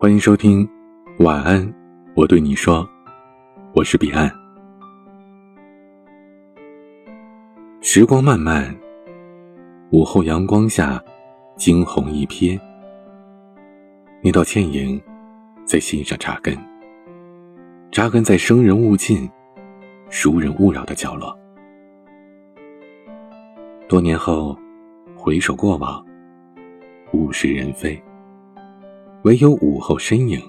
欢迎收听《晚安》，我对你说，我是彼岸。时光漫漫，午后阳光下，惊鸿一瞥，那道倩影在心上扎根，扎根在生人勿近、熟人勿扰的角落。多年后，回首过往，物是人非。唯有午后身影，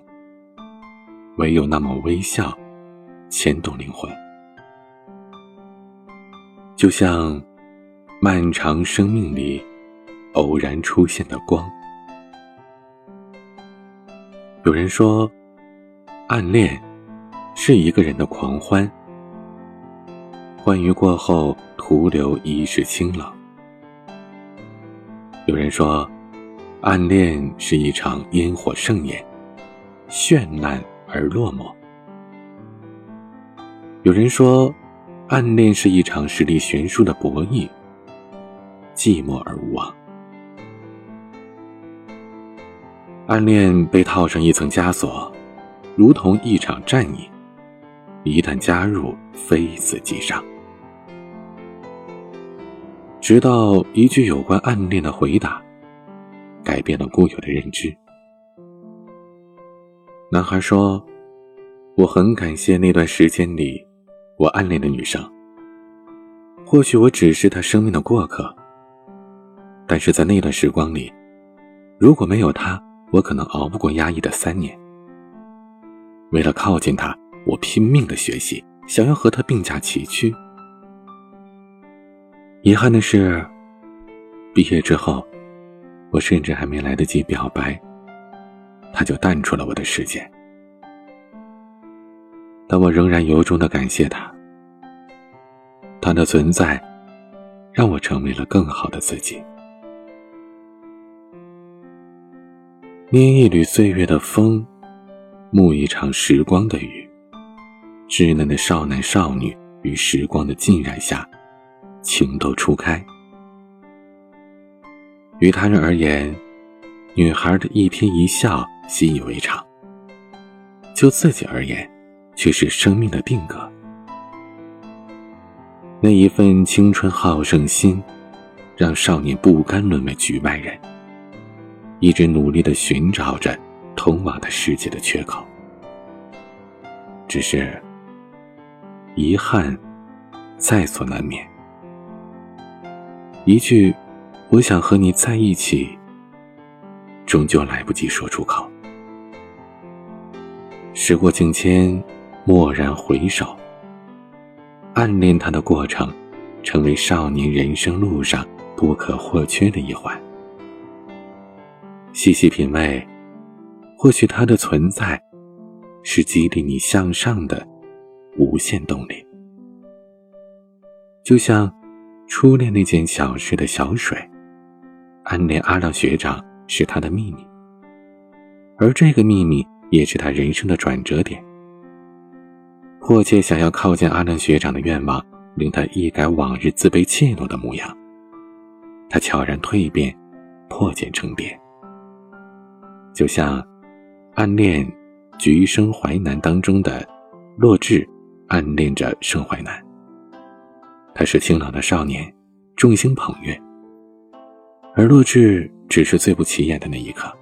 唯有那抹微笑，牵动灵魂。就像漫长生命里偶然出现的光。有人说，暗恋是一个人的狂欢，欢愉过后徒留一世清冷。有人说。暗恋是一场烟火盛宴，绚烂而落寞。有人说，暗恋是一场实力悬殊的博弈，寂寞而无望。暗恋被套上一层枷锁，如同一场战役，一旦加入，非死即伤。直到一句有关暗恋的回答。改变了固有的认知。男孩说：“我很感谢那段时间里我暗恋的女生。或许我只是他生命的过客，但是在那段时光里，如果没有她，我可能熬不过压抑的三年。为了靠近她，我拼命的学习，想要和她并驾齐驱。遗憾的是，毕业之后。”我甚至还没来得及表白，他就淡出了我的世界。但我仍然由衷的感谢他，他的存在，让我成为了更好的自己。捏一缕岁月的风，沐一场时光的雨，稚嫩的少男少女与时光的浸染下，情窦初开。于他人而言，女孩的一颦一笑习以为常；就自己而言，却是生命的定格。那一份青春好胜心，让少年不甘沦为局外人，一直努力的寻找着通往的世界的缺口。只是，遗憾在所难免。一句。我想和你在一起，终究来不及说出口。时过境迁，蓦然回首，暗恋他的过程，成为少年人生路上不可或缺的一环。细细品味，或许他的存在，是激励你向上的无限动力。就像初恋那件小事的小水。暗恋阿亮学长是他的秘密，而这个秘密也是他人生的转折点。迫切想要靠近阿亮学长的愿望，令他一改往日自卑怯懦的模样。他悄然蜕变，破茧成蝶。就像暗恋《橘生淮南》当中的洛枳，暗恋着盛淮南。他是清朗的少年，众星捧月。而洛枳只是最不起眼的那一刻。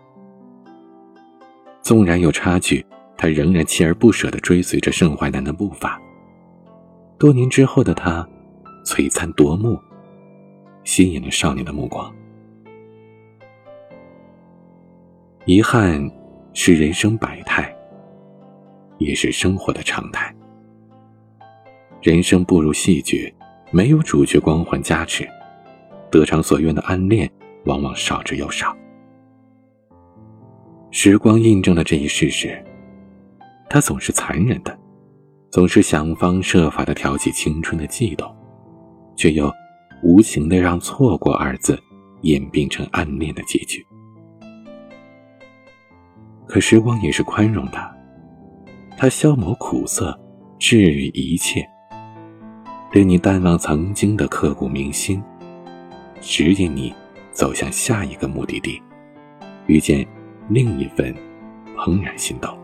纵然有差距，他仍然锲而不舍地追随着盛淮南的步伐。多年之后的他，璀璨夺目，吸引了少年的目光。遗憾是人生百态，也是生活的常态。人生不如戏剧，没有主角光环加持。得偿所愿的暗恋，往往少之又少。时光印证了这一事实，它总是残忍的，总是想方设法的挑起青春的悸动，却又无情的让“错过”二字演变成暗恋的结局。可时光也是宽容的，它消磨苦涩，治愈一切，令你淡忘曾经的刻骨铭心。指引你走向下一个目的地，遇见另一份怦然心动。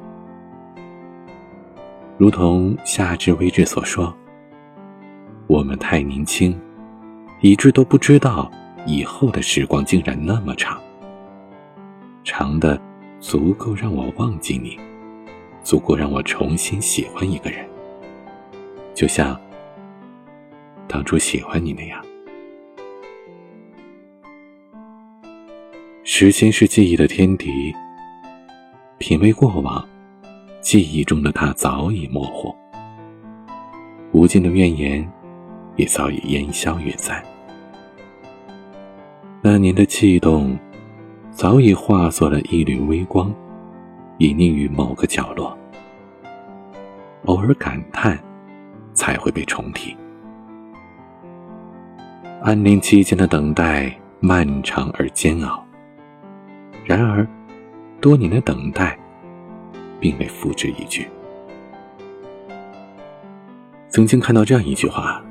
如同夏至未至所说：“我们太年轻，以致都不知道以后的时光竟然那么长，长的足够让我忘记你，足够让我重新喜欢一个人，就像当初喜欢你那样。”时间是记忆的天敌，品味过往。记忆中的他早已模糊，无尽的怨言也早已烟消云散。那年的悸动，早已化作了一缕微光，隐匿于某个角落。偶尔感叹，才会被重提。暗恋期间的等待漫长而煎熬，然而，多年的等待。并未付之一炬。曾经看到这样一句话：“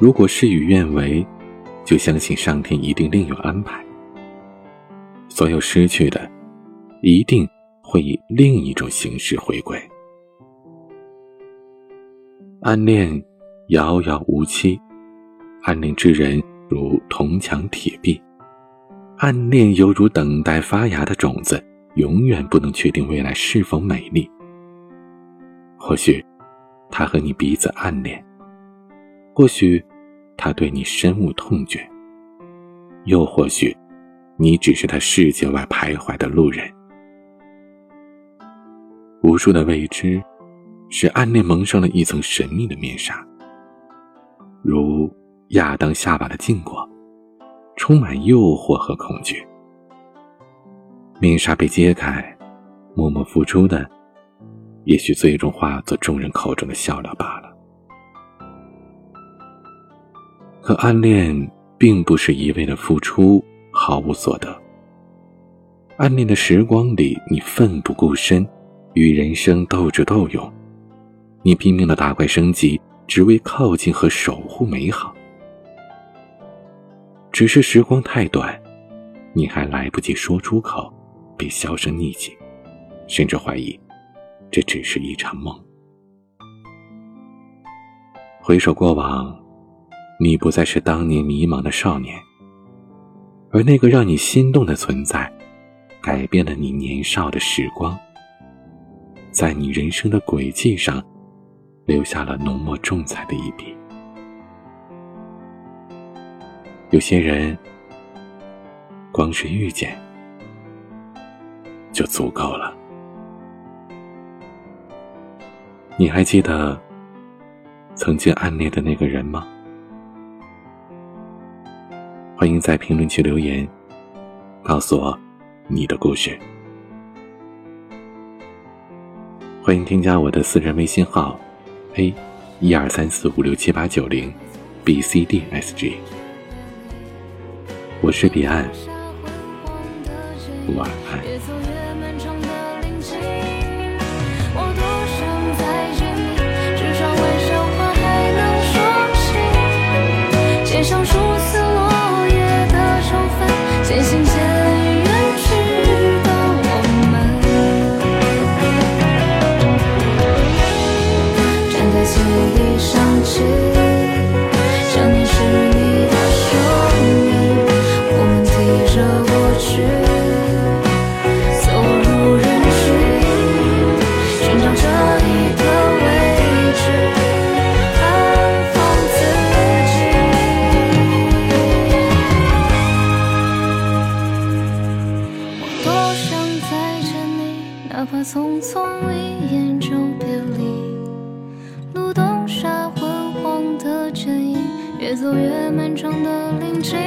如果事与愿违，就相信上天一定另有安排。所有失去的，一定会以另一种形式回归。”暗恋遥遥无期，暗恋之人如铜墙铁壁，暗恋犹如等待发芽的种子。永远不能确定未来是否美丽。或许，他和你彼此暗恋；或许，他对你深恶痛绝；又或许，你只是他世界外徘徊的路人。无数的未知，使暗恋蒙上了一层神秘的面纱，如亚当夏娃的禁果，充满诱惑和恐惧。面纱被揭开，默默付出的，也许最终化作众人口中的笑料罢了。可暗恋并不是一味的付出，毫无所得。暗恋的时光里，你奋不顾身，与人生斗智斗勇，你拼命的打怪升级，只为靠近和守护美好。只是时光太短，你还来不及说出口。便销声匿迹，甚至怀疑这只是一场梦。回首过往，你不再是当年迷茫的少年，而那个让你心动的存在，改变了你年少的时光，在你人生的轨迹上留下了浓墨重彩的一笔。有些人，光是遇见。就足够了。你还记得曾经暗恋的那个人吗？欢迎在评论区留言，告诉我你的故事。欢迎添加我的私人微信号：a 一二三四五六七八九零 b c d s g。我是彼岸，晚安。走越漫长的林径。